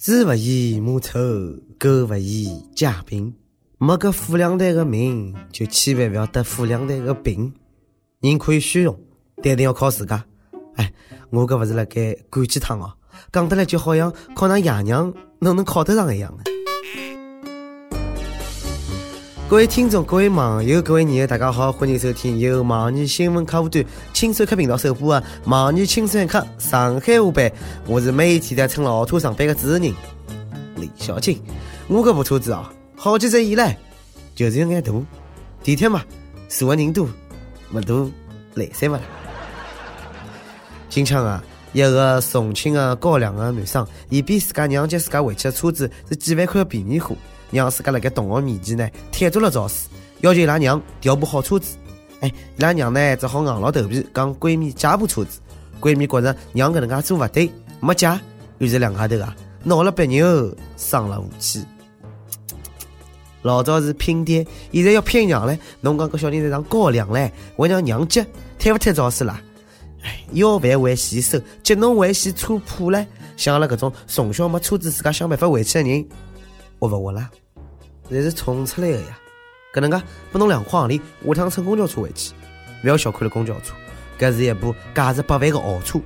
子不嫌母丑，狗不嫌家贫。没个富两代的命，就千万不要得富两代的病。人可以虚荣，但一定要靠自家。哎，我搿勿是辣盖灌鸡汤哦，讲得来就好像靠㑚爷娘哪能靠得上一样的。各位听众、各位网友、各位网友，大家好，欢迎收听由网易新闻客户端轻松客频道首播的《网易轻松客上海话版》。我是每天在乘老车上班的主持人李小青。我搿部车子啊，好几载以来就是有眼大。地铁嘛，坐的人多，勿多来塞勿啦。近腔啊，一个重庆的高粱的男生，伊比自家娘接自家回去的车子是几万块的便宜货。让自家辣盖同学面前呢，贴足了造势，要求伊拉娘调部好车子。哎，伊拉娘呢只好硬着头皮讲闺蜜借部车子。闺蜜觉着娘搿能介做勿对，没借。于是两家头啊闹了别扭，生了武气。老早是拼爹，现在要拼娘嘞。侬讲搿小人在上高粱嘞，还让娘接，太勿太造势啦？哎，要饭还嫌馊，接侬还嫌车破嘞。像阿拉搿种从小没车子，自家想办法回去的人。活勿活了？侪是宠出来的呀！搿能介拨侬两块行钿，下趟乘公交车回去，勿要小看了公交车，搿是一部价值百万的豪车。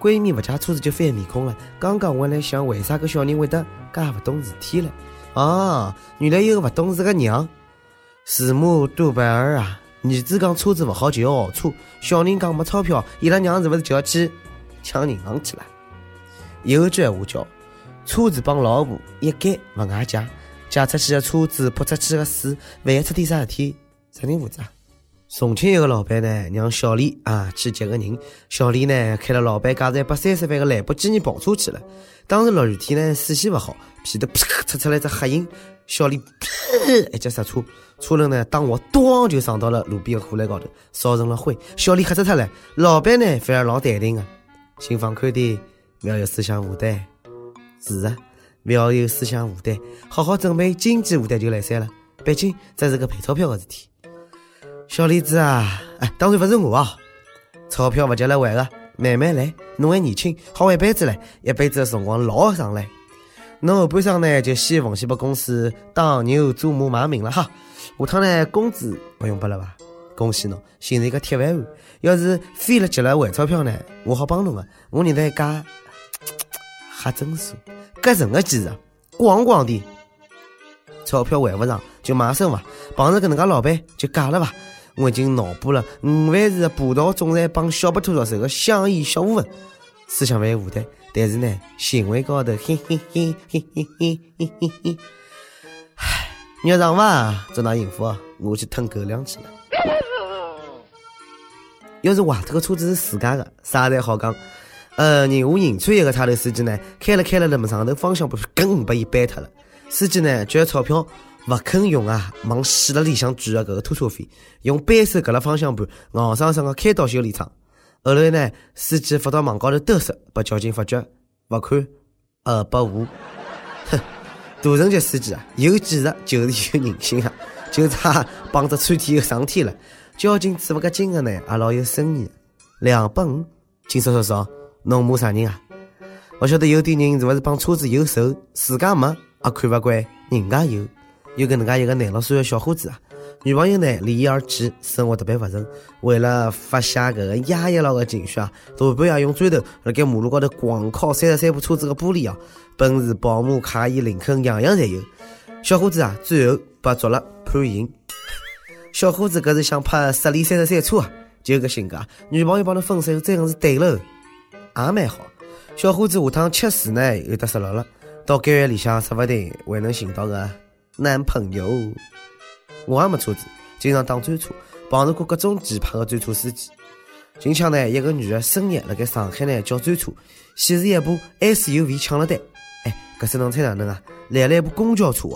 闺蜜勿借车子就翻面孔了。刚刚我还来想，为啥搿小人会得介勿懂事体了？啊，原来有个勿懂事个娘。慈母多败儿啊！儿子讲车子勿好就要豪车，小人讲没钞票，伊拉娘是勿是就要去抢银行去了？有句闲话叫。车子帮老婆一概勿外借，借出去的车子泼出去的水，万一出点啥事体，谁人负责？重庆一个老板呢，让小李啊去接个人。小李呢开了老板价值一百三十万的兰博基尼跑车去了。当时落雨天呢，视线勿好，皮头啪 出出来只黑影。小李啪 一脚刹车，车轮呢当我咣就撞到了路边的护栏高头，烧成了灰。小李吓死脱了。老板呢反而老淡定啊，心放宽点，不要有思想负担。是啊，不要有思想负担，好好准备经济负担就来三了。毕竟这是个赔钞票的事体。小李子啊，哎，当然不是我啊，钞票不急来还的，慢慢来。侬还年轻，好玩一辈子嘞，一辈子的辰光老长嘞。侬后半生呢，就先奉献拨公司当牛做马卖命了哈。下趟呢，工资不用拨了吧？恭喜侬，寻着一个铁饭碗。要是飞了急了还钞票呢，我好帮侬个。我认得一家。还真是，搿任何几日，咣咣的，钞票还不上就卖身伐？碰着搿能介老板就嫁了伐？我已经脑补了五万字的霸道总裁帮小白兔入手的香艳小舞文，思想蛮负担，但是呢，行为高头嘿嘿嘿嘿嘿嘿嘿嘿嘿，唉，要上伐？祝那幸福，我去吞狗粮去了。要是坏脱个车子是自家的，啥才好讲？呃，宁夏银川一个差头司机呢，开了开了，那么上头方向盘梗把伊掰脱了。司机呢，撅钞票不肯用啊，往死了里向举的搿个拖车费，用扳手搿了方向盘，硬生生的开到修理厂。后来呢，司机发到网高头嘚瑟，被交警发觉，罚款二百五。哼，大成级司机啊，有技术就是有人性啊，就差帮着穿天又上天了。交警处罚个金额呢，也老有深意，两百五，请说说说。侬骂啥人啊？我晓得有点人是勿是帮车子有仇，自家没也看勿惯人家有。有搿能介一个廿六岁的小伙子啊，女朋友呢离异而去，生活特别勿顺。为了发泄搿个压抑了个情绪啊，大半夜用砖头辣盖马路高头狂敲三十三部车子个玻璃啊，奔驰、宝马、卡宴、林肯样样侪有。小伙子啊，最后被抓了判刑。小伙子搿是想拍十里三十三车啊，就搿性格，女朋友帮侬分手，这样是对了。也蛮好，小伙子下趟吃屎呢有得失落了，到监狱里向说不定还能寻到个男朋友。我也没车子，经常打专车，碰到过各种奇葩的专车司机。近腔呢，一个女的深夜辣盖上海呢叫专车，显示一部 SUV 抢了单。哎，搿时侬猜哪能啊？来了一部公交车，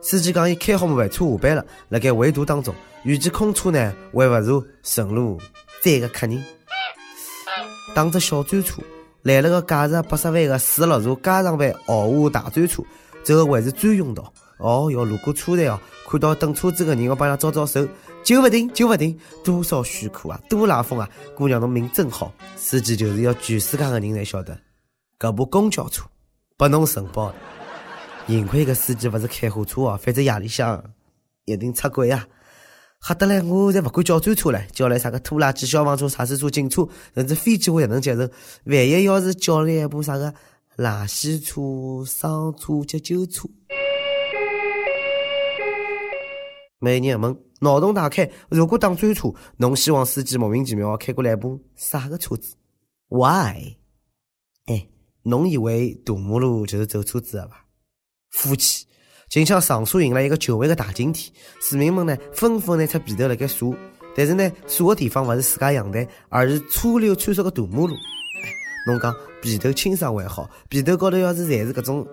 司机讲伊开好末班车下班了，辣盖围堵当中，预计空车呢还勿如顺路载个客人。打着小专车来了个价值八十万的四六座加长版豪华大专车，走的还是专用道。哦哟，路过车站哦，看到等车子的人，我帮他招招手，就不停就不停，多少许可啊，多拉风啊！姑娘侬命真好，司机就是要全世界的人才晓得，搿部公交车不弄承包。幸亏个司机不是开货车哦，反正夜里向一定出轨啊！吓得来，我才不敢叫专车了，叫来啥个拖拉机、消防车、查水车、警车，甚至飞机我也能接受。万一要是叫来一部啥个垃圾车、伤车、急救车，美女们脑洞大开。如果当专车，侬希望司机莫名其妙开过来部啥个车子？Why？哎，侬以为大马路就是走车子的吧？夫妻，近腔长沙迎来一个久违的大晴天，市民们呢纷纷拿出皮头辣盖撒，但是呢撒的地方不是自家阳台，而是车流穿梭的大马路。侬讲皮头清爽还好，皮头高头要是侪是搿种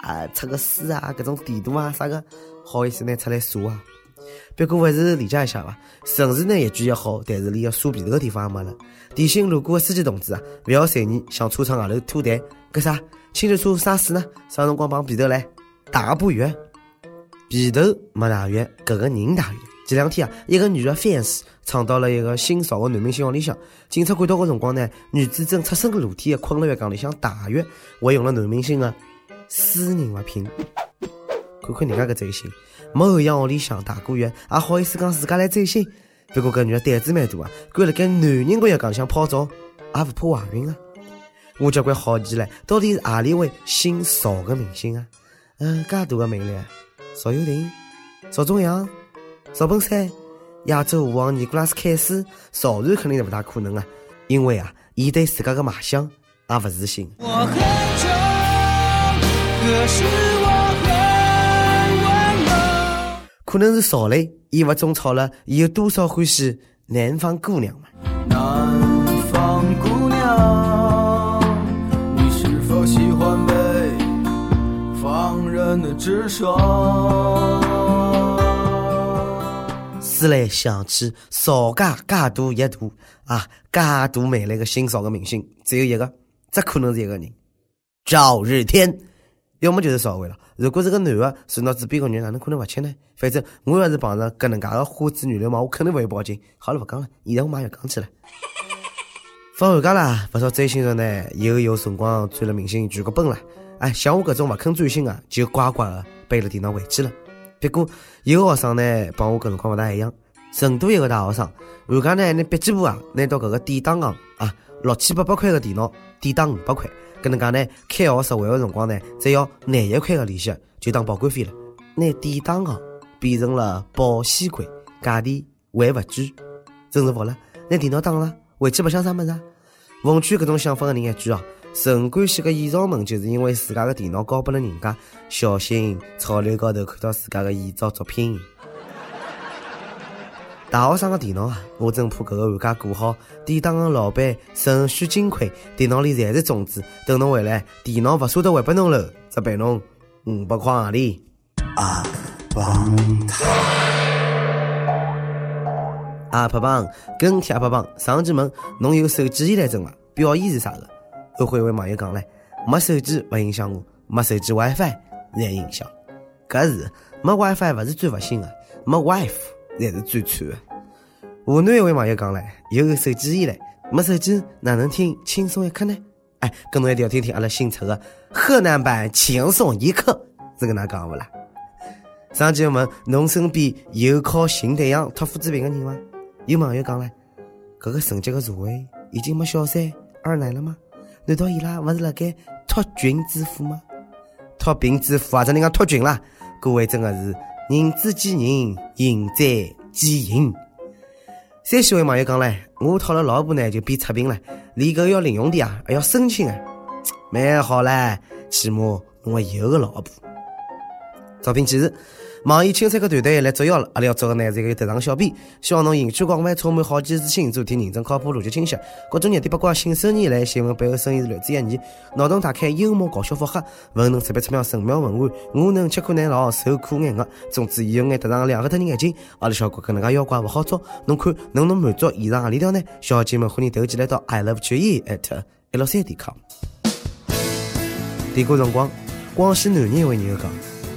啊出个水啊，搿种地图啊啥个，好意思拿出来撒啊？不过还是理解一下吧。城市呢一句也好，但是连要撒皮头的地方也没了。提醒路过的司机同志啊，不要随意向车窗外头吐痰，搿啥？清洁车啥事呢？啥辰光帮皮头来打不远，皮头没打远，搿个人打远。前两天啊，一个女的 fans 闯到了一个新潮的男明星屋里向，警察赶到的辰光呢，女子正赤身裸体的困辣浴缸里向大浴，还用了男明星的私人物品。看看人家个贼心，没偶像屋里向打过浴，还好意思讲自家来追星。不过搿女的胆子蛮大啊，敢辣盖男人个浴缸里向泡澡，也不怕怀孕啊。我交关好奇唻，到底是何里位姓邵的明星啊？嗯，介多的魅力，邵友婷、邵忠阳、邵本山、亚洲舞王尼古拉斯凯斯，邵然肯定是不大可能啊，因为啊，伊对自家的卖相也不自信。可能是邵雷，伊勿种草了，伊有多少欢喜南方姑娘嘛？南方姑娘。你是否喜欢思来想去，邵家介多一度啊，介多魅力的新少个明星，只有一个，只可能是一个人，赵日天，要么就是邵伟了。如果是个男的，是脑子边个女，哪能可能不吃呢？反正我要是碰着搿能介个花子女流氓，我肯定不会报警。好了，不讲了，现在我马上要讲起来。放寒假啦，不少追星人呢，又有辰光追了明星剧个本了。哎，像我这种不肯专心啊，就乖乖的背了电脑回去了。不过有个学生呢，帮我搿辰光不大一样。成都一个大学生，寒假呢，拿笔记本啊，拿到搿个典当行啊，六千八百块的电脑，典当五百块。搿能介呢，开学实惠的辰光呢，只要廿一块的利息，就当保管费了。拿典当行变成了保险柜，价钿还勿贵，真是服了。拿电脑当了，回去白相啥物事啊？奉劝搿种想法的人一句啊。陈冠希个艳照门就是因为自家的电脑交拨了人家，小心潮流高头看到自家的艳照作品。大学生的电脑啊，我真怕搿个寒假过好，典当的老板肾虚金亏，电脑里全是种子，等侬回来，电脑勿舍得还拨侬了，只赔侬五百块洋钿。阿棒阿帕棒，跟帖阿帕棒，上期问侬有手机依赖症伐？表演是啥个？后悔一位网友讲嘞，没手机不影响我，没手机 WiFi 才影响。搿是没 WiFi 勿是最勿幸的，没 wife 才是最惨的。湖南一位网友讲嘞，有手机依赖，没手机哪能听轻松一刻呢？哎，跟侬一定要听听阿拉新出的河南版轻松一刻，是跟哪讲勿啦？上期问侬身边有靠性对象托付资病的人吗？有网友讲嘞，搿个神级的社会已经没小三二奶了吗？难道伊拉勿是辣盖脱贫致富吗？脱贫致富啊！这人讲脱群啦！各位真的是人之见人，人在见人。三十位网友讲嘞，我讨了老婆呢，就变出殡了，连个要零用点啊，还要申请啊，蛮好嘞，起码我有个老婆。招聘启事。网易青菜客团队来捉妖了，阿拉要招个呢是一个特长小编，希望侬兴趣广泛，充满好奇之心，做题认真靠谱，逻辑清晰，各种热点八卦、新手拈来新闻背后声音是来自一年，脑洞大开，幽默搞笑复合，文能识别出妙神妙文案，我能吃苦耐劳，受苦挨饿，总之有眼特长两个特人眼睛，阿拉小哥搿能介妖怪勿好捉，侬看能能满足以上何里条呢？小姐们欢迎投进来到 i love 曲艺 at 一六三点 com。点过辰光，广西南宁一位女友讲，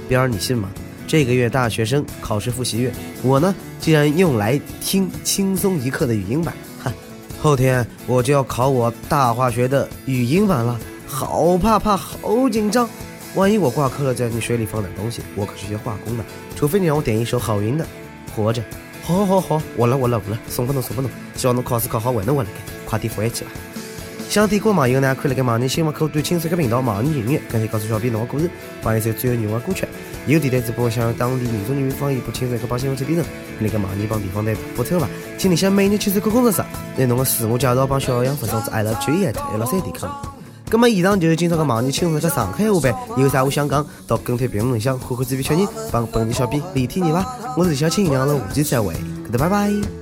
边儿你信吗？这个月大学生考试复习月，我呢竟然用来听轻松一刻的语音版。哼，后天我就要考我大化学的语音版了，好怕怕，好紧张。万一我挂科了，在你水里放点东西，我可是学化工的。除非你让我点一首郝云的《活着》。好，好，好，我了，我了，我了，送不动，送不动。希望侬考试考好，稳的稳的，快点回去吧。想点歌网友呢，可以来个网易新闻客户端轻松个频道网易音乐，跟帖告诉小编侬的故事，放一首最有女王歌曲。有电台直播想要当地民族人民方言播轻松一刻帮新闻这边人，那个网易帮地方台播出吧。请你向每日轻松歌工作室，来侬个自我介绍帮小杨发送至 i love juliet l c d com。那么以上就是今朝的网易轻松一刻上海话版，有啥话想讲，到跟帖评论箱和和这边确认，帮本地小编连天你吧。我是小青，两人下期再会，各位拜拜。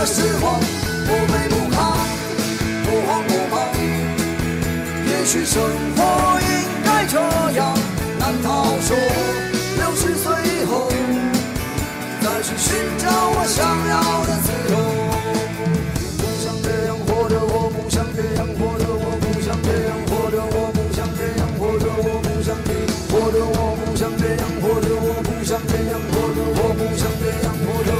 的时光不卑不亢，不慌不忙。也许生活应该这样。难道说六十岁以后再去寻找我想要的自由？我不想这样活着，我不想这样活着，我不想这样活着，我不想这样活着，我不想这样活着，我不想这样活着，我不想这样活着，我不想这样活着。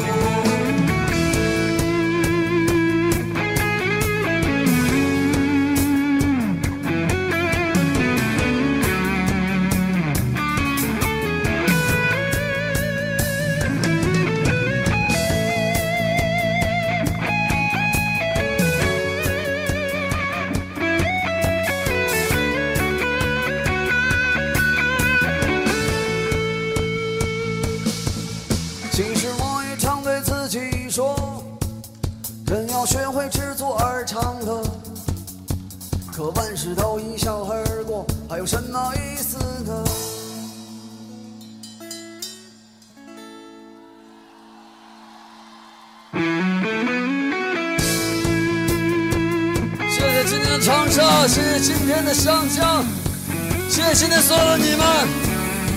可万事都一笑而过，还有什么意思呢？谢谢今天的长沙，谢谢今天的湘江，谢谢今天所有的你们，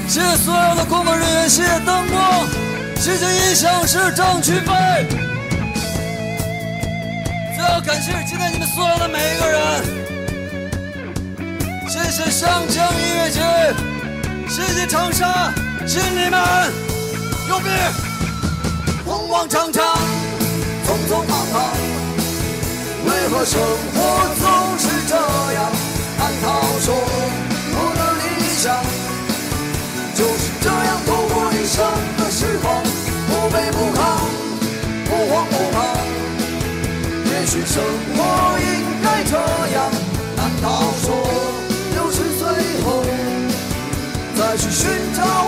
谢谢所有的工作人员，谢谢灯光，谢谢音响师张菊飞，最后感谢今天你们所有的每一个人，谢谢上江音乐节，谢谢长沙，谢谢你们，牛逼，慌慌张张，匆匆忙忙，为何生活总是这样？难道说我的理想就是这样度过一生的时光？不卑不亢，不慌不忙。也许生活应该这样。难道说再去寻找。